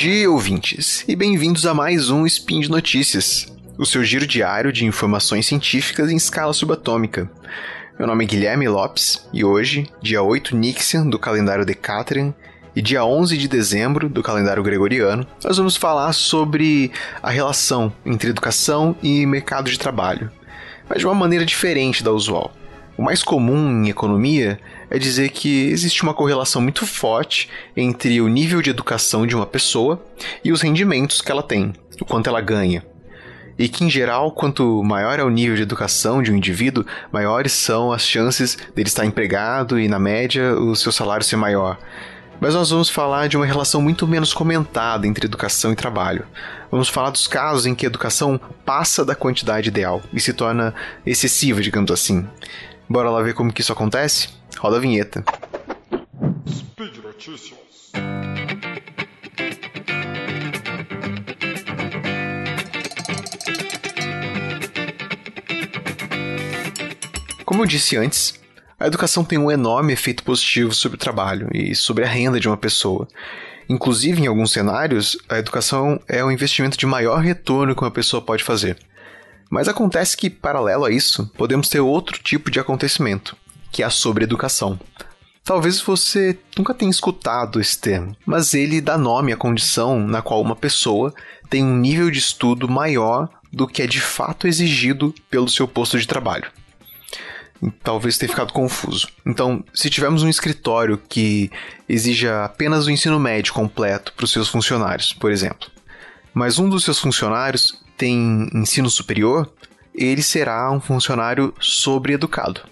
dia, ouvintes, e bem-vindos a mais um Spin de Notícias, o seu giro diário de informações científicas em escala subatômica. Meu nome é Guilherme Lopes e hoje, dia 8 Nixian do calendário Decatrian e dia 11 de dezembro do calendário gregoriano, nós vamos falar sobre a relação entre educação e mercado de trabalho, mas de uma maneira diferente da usual. O mais comum em economia é dizer que existe uma correlação muito forte entre o nível de educação de uma pessoa e os rendimentos que ela tem, o quanto ela ganha. E que, em geral, quanto maior é o nível de educação de um indivíduo, maiores são as chances dele estar empregado e, na média, o seu salário ser maior. Mas nós vamos falar de uma relação muito menos comentada entre educação e trabalho. Vamos falar dos casos em que a educação passa da quantidade ideal e se torna excessiva, digamos assim. Bora lá ver como que isso acontece? Roda a vinheta. Speed Notícias. Como eu disse antes, a educação tem um enorme efeito positivo sobre o trabalho e sobre a renda de uma pessoa. Inclusive, em alguns cenários, a educação é o investimento de maior retorno que uma pessoa pode fazer. Mas acontece que, paralelo a isso, podemos ter outro tipo de acontecimento, que é a sobreeducação. Talvez você nunca tenha escutado esse termo, mas ele dá nome à condição na qual uma pessoa tem um nível de estudo maior do que é de fato exigido pelo seu posto de trabalho. Talvez tenha ficado confuso. Então, se tivermos um escritório que exija apenas o ensino médio completo para os seus funcionários, por exemplo, mas um dos seus funcionários tem ensino superior, ele será um funcionário sobreeducado.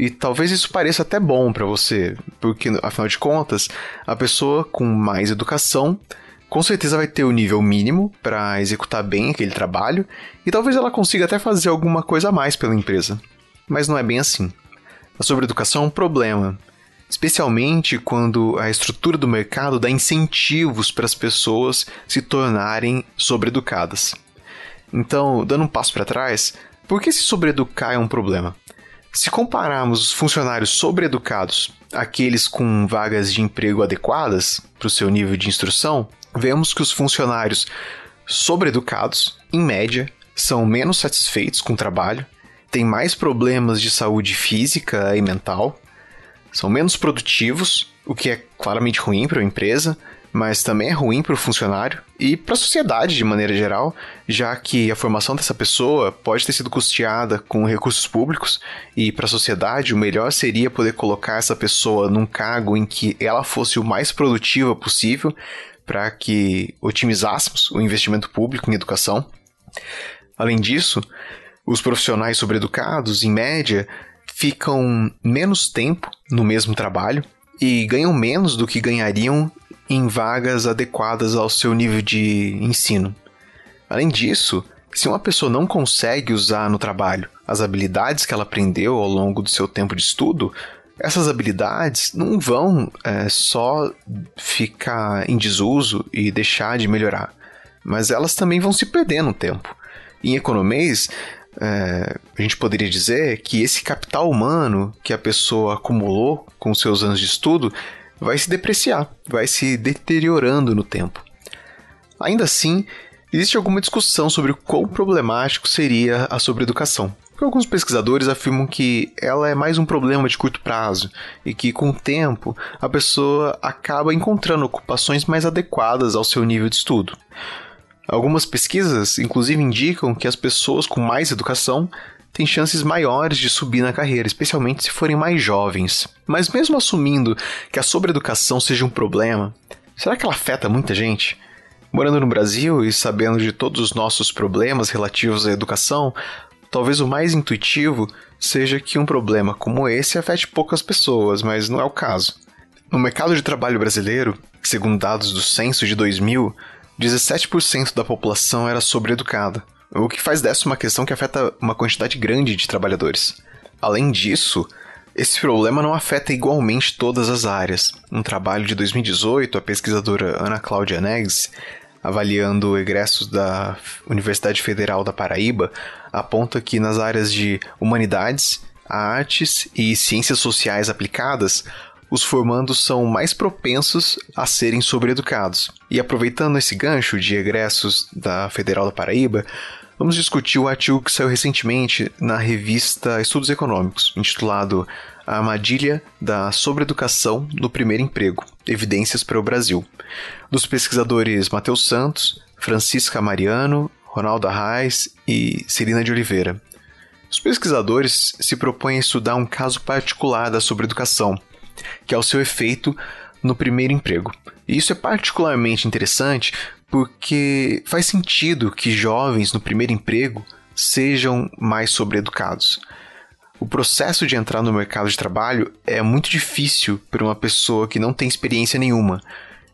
E talvez isso pareça até bom para você, porque afinal de contas, a pessoa com mais educação com certeza vai ter o nível mínimo para executar bem aquele trabalho e talvez ela consiga até fazer alguma coisa a mais pela empresa. Mas não é bem assim. A sobreeducação é um problema, especialmente quando a estrutura do mercado dá incentivos para as pessoas se tornarem sobreeducadas. Então, dando um passo para trás, por que se sobreeducar é um problema? Se compararmos os funcionários sobreeducados àqueles com vagas de emprego adequadas para o seu nível de instrução, vemos que os funcionários sobreeducados, em média, são menos satisfeitos com o trabalho, têm mais problemas de saúde física e mental, são menos produtivos, o que é claramente ruim para a empresa, mas também é ruim para o funcionário e para a sociedade de maneira geral, já que a formação dessa pessoa pode ter sido custeada com recursos públicos e para a sociedade o melhor seria poder colocar essa pessoa num cargo em que ela fosse o mais produtiva possível para que otimizássemos o investimento público em educação. Além disso, os profissionais sobreeducados, em média, ficam menos tempo no mesmo trabalho e ganham menos do que ganhariam em vagas adequadas ao seu nível de ensino. Além disso, se uma pessoa não consegue usar no trabalho as habilidades que ela aprendeu ao longo do seu tempo de estudo, essas habilidades não vão é, só ficar em desuso e deixar de melhorar, mas elas também vão se perder no tempo. Em economês, é, a gente poderia dizer que esse capital humano que a pessoa acumulou com seus anos de estudo vai se depreciar, vai se deteriorando no tempo. Ainda assim, existe alguma discussão sobre o quão problemático seria a sobreeducação. Alguns pesquisadores afirmam que ela é mais um problema de curto prazo e que, com o tempo, a pessoa acaba encontrando ocupações mais adequadas ao seu nível de estudo. Algumas pesquisas, inclusive, indicam que as pessoas com mais educação têm chances maiores de subir na carreira, especialmente se forem mais jovens. Mas mesmo assumindo que a sobreeducação seja um problema, será que ela afeta muita gente? Morando no Brasil e sabendo de todos os nossos problemas relativos à educação, talvez o mais intuitivo seja que um problema como esse afete poucas pessoas, mas não é o caso. No mercado de trabalho brasileiro, segundo dados do censo de 2000, 17% da população era sobreeducada o que faz dessa uma questão que afeta uma quantidade grande de trabalhadores. Além disso, esse problema não afeta igualmente todas as áreas. Um trabalho de 2018, a pesquisadora Ana Cláudia Negs, avaliando egressos da Universidade Federal da Paraíba, aponta que nas áreas de humanidades, artes e ciências sociais aplicadas, os formandos são mais propensos a serem sobreeducados. E aproveitando esse gancho de egressos da Federal da Paraíba, vamos discutir o artigo que saiu recentemente na revista Estudos Econômicos, intitulado A Armadilha da Sobreeducação no Primeiro Emprego Evidências para o Brasil, dos pesquisadores Matheus Santos, Francisca Mariano, Ronaldo Arraes e Celina de Oliveira. Os pesquisadores se propõem a estudar um caso particular da sobreeducação, que é o seu efeito no primeiro emprego. E isso é particularmente interessante porque faz sentido que jovens no primeiro emprego sejam mais sobreeducados. O processo de entrar no mercado de trabalho é muito difícil para uma pessoa que não tem experiência nenhuma.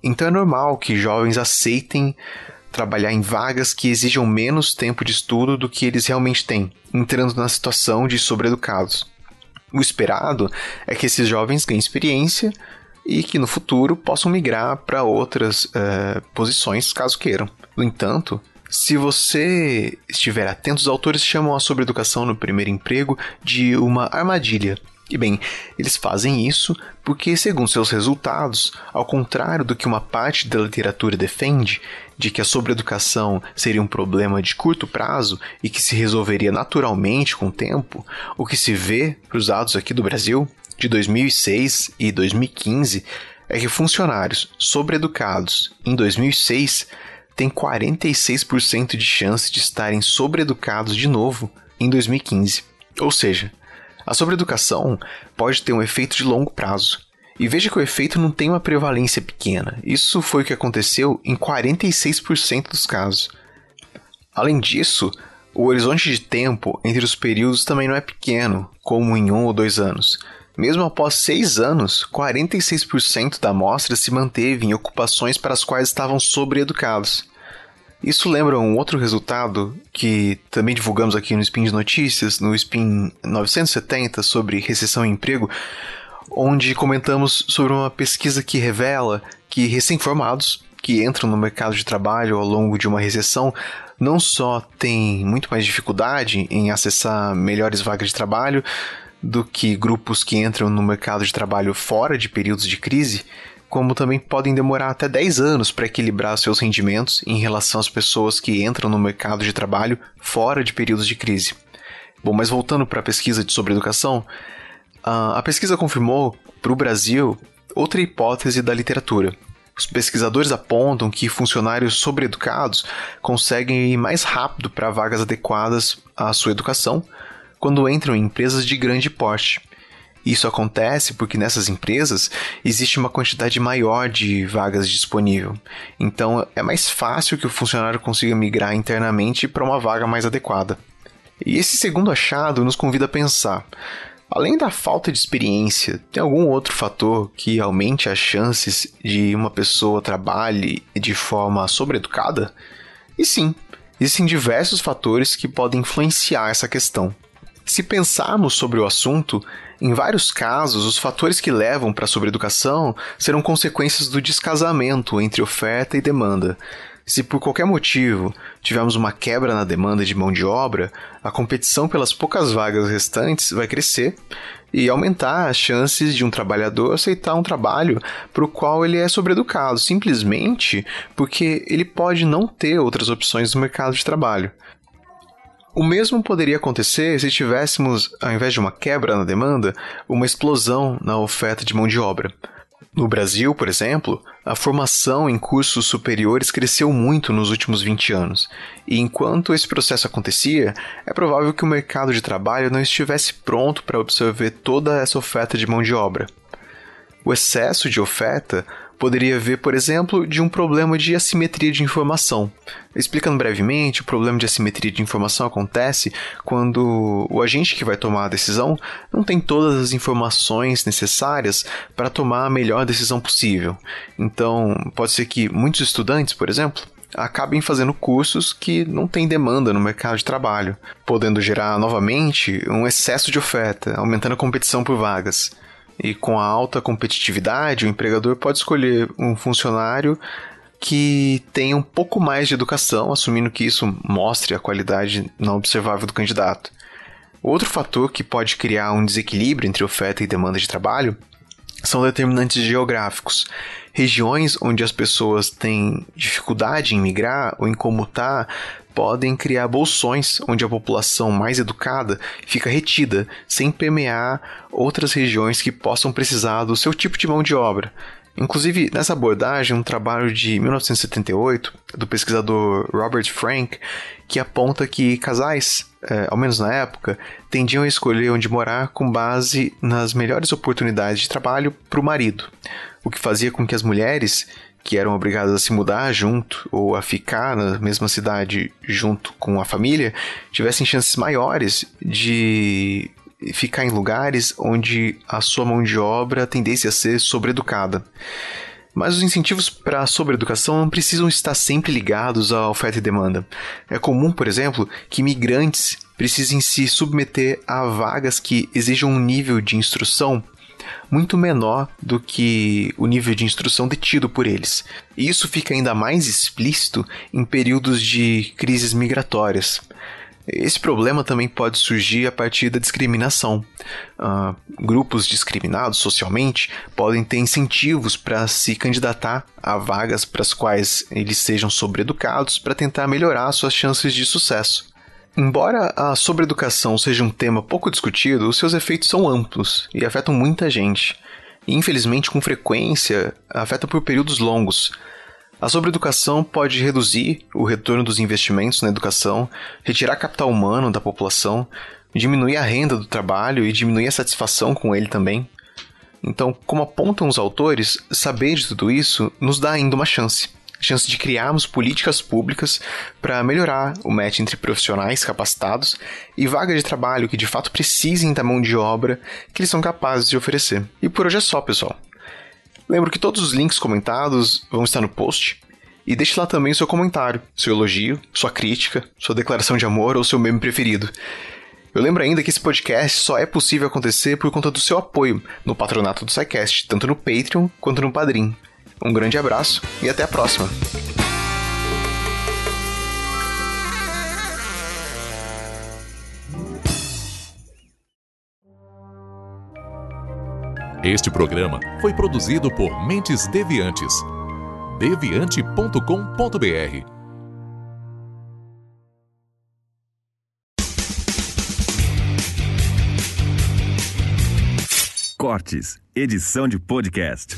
Então é normal que jovens aceitem trabalhar em vagas que exijam menos tempo de estudo do que eles realmente têm, entrando na situação de sobreeducados. O esperado é que esses jovens ganhem experiência e que no futuro possam migrar para outras uh, posições caso queiram. No entanto, se você estiver atento, os autores chamam a sobreeducação no primeiro emprego de uma armadilha e bem, eles fazem isso porque, segundo seus resultados, ao contrário do que uma parte da literatura defende, de que a sobreeducação seria um problema de curto prazo e que se resolveria naturalmente com o tempo, o que se vê para os dados aqui do Brasil, de 2006 e 2015, é que funcionários sobreeducados em 2006 têm 46% de chance de estarem sobreeducados de novo em 2015. Ou seja, a sobreeducação pode ter um efeito de longo prazo. E veja que o efeito não tem uma prevalência pequena. Isso foi o que aconteceu em 46% dos casos. Além disso, o horizonte de tempo entre os períodos também não é pequeno, como em um ou dois anos. Mesmo após seis anos, 46% da amostra se manteve em ocupações para as quais estavam sobreeducados. Isso lembra um outro resultado que também divulgamos aqui no Spin de Notícias, no Spin 970, sobre recessão e emprego, onde comentamos sobre uma pesquisa que revela que recém-formados que entram no mercado de trabalho ao longo de uma recessão não só têm muito mais dificuldade em acessar melhores vagas de trabalho do que grupos que entram no mercado de trabalho fora de períodos de crise, como também podem demorar até 10 anos para equilibrar seus rendimentos em relação às pessoas que entram no mercado de trabalho fora de períodos de crise. Bom, mas voltando para a pesquisa de sobre educação, a pesquisa confirmou para o Brasil outra hipótese da literatura. Os pesquisadores apontam que funcionários sobreeducados conseguem ir mais rápido para vagas adequadas à sua educação quando entram em empresas de grande porte isso acontece porque nessas empresas existe uma quantidade maior de vagas disponível. Então é mais fácil que o funcionário consiga migrar internamente para uma vaga mais adequada. E esse segundo achado nos convida a pensar: além da falta de experiência, tem algum outro fator que aumente as chances de uma pessoa trabalhe de forma sobreeducada? E sim, existem diversos fatores que podem influenciar essa questão. Se pensarmos sobre o assunto, em vários casos, os fatores que levam para a sobreeducação serão consequências do descasamento entre oferta e demanda. Se por qualquer motivo tivermos uma quebra na demanda de mão de obra, a competição pelas poucas vagas restantes vai crescer e aumentar as chances de um trabalhador aceitar um trabalho para o qual ele é sobreeducado, simplesmente porque ele pode não ter outras opções no mercado de trabalho. O mesmo poderia acontecer se tivéssemos, ao invés de uma quebra na demanda, uma explosão na oferta de mão de obra. No Brasil, por exemplo, a formação em cursos superiores cresceu muito nos últimos 20 anos, e enquanto esse processo acontecia, é provável que o mercado de trabalho não estivesse pronto para absorver toda essa oferta de mão de obra. O excesso de oferta poderia ver, por exemplo, de um problema de assimetria de informação. Explicando brevemente, o problema de assimetria de informação acontece quando o agente que vai tomar a decisão não tem todas as informações necessárias para tomar a melhor decisão possível. Então, pode ser que muitos estudantes, por exemplo, acabem fazendo cursos que não têm demanda no mercado de trabalho, podendo gerar novamente um excesso de oferta, aumentando a competição por vagas. E com a alta competitividade, o empregador pode escolher um funcionário que tenha um pouco mais de educação, assumindo que isso mostre a qualidade não observável do candidato. Outro fator que pode criar um desequilíbrio entre oferta e demanda de trabalho são determinantes geográficos. Regiões onde as pessoas têm dificuldade em migrar ou em comutar podem criar bolsões onde a população mais educada fica retida, sem permear outras regiões que possam precisar do seu tipo de mão de obra. Inclusive, nessa abordagem, um trabalho de 1978 do pesquisador Robert Frank, que aponta que casais, é, ao menos na época, tendiam a escolher onde morar com base nas melhores oportunidades de trabalho para o marido, o que fazia com que as mulheres que eram obrigadas a se mudar junto ou a ficar na mesma cidade junto com a família tivessem chances maiores de ficar em lugares onde a sua mão de obra tendesse a ser sobreeducada. Mas os incentivos para a sobreeducação não precisam estar sempre ligados à oferta e demanda. É comum, por exemplo, que imigrantes precisem se submeter a vagas que exijam um nível de instrução muito menor do que o nível de instrução detido por eles. E isso fica ainda mais explícito em períodos de crises migratórias. Esse problema também pode surgir a partir da discriminação. Uh, grupos discriminados socialmente podem ter incentivos para se candidatar a vagas para as quais eles sejam sobreeducados para tentar melhorar suas chances de sucesso. Embora a sobreeducação seja um tema pouco discutido, os seus efeitos são amplos e afetam muita gente. E, infelizmente, com frequência, afeta por períodos longos. A sobreeducação pode reduzir o retorno dos investimentos na educação, retirar capital humano da população, diminuir a renda do trabalho e diminuir a satisfação com ele também. Então, como apontam os autores, saber de tudo isso nos dá ainda uma chance chance de criarmos políticas públicas para melhorar o match entre profissionais capacitados e vagas de trabalho que de fato precisem da mão de obra que eles são capazes de oferecer. E por hoje é só, pessoal. Lembro que todos os links comentados vão estar no post. E deixe lá também o seu comentário, seu elogio, sua crítica, sua declaração de amor ou seu meme preferido. Eu lembro ainda que esse podcast só é possível acontecer por conta do seu apoio no patronato do SciCast, tanto no Patreon quanto no Padrim. Um grande abraço e até a próxima. Este programa foi produzido por Mentes Deviantes. deviante.com.br Cortes, edição de podcast.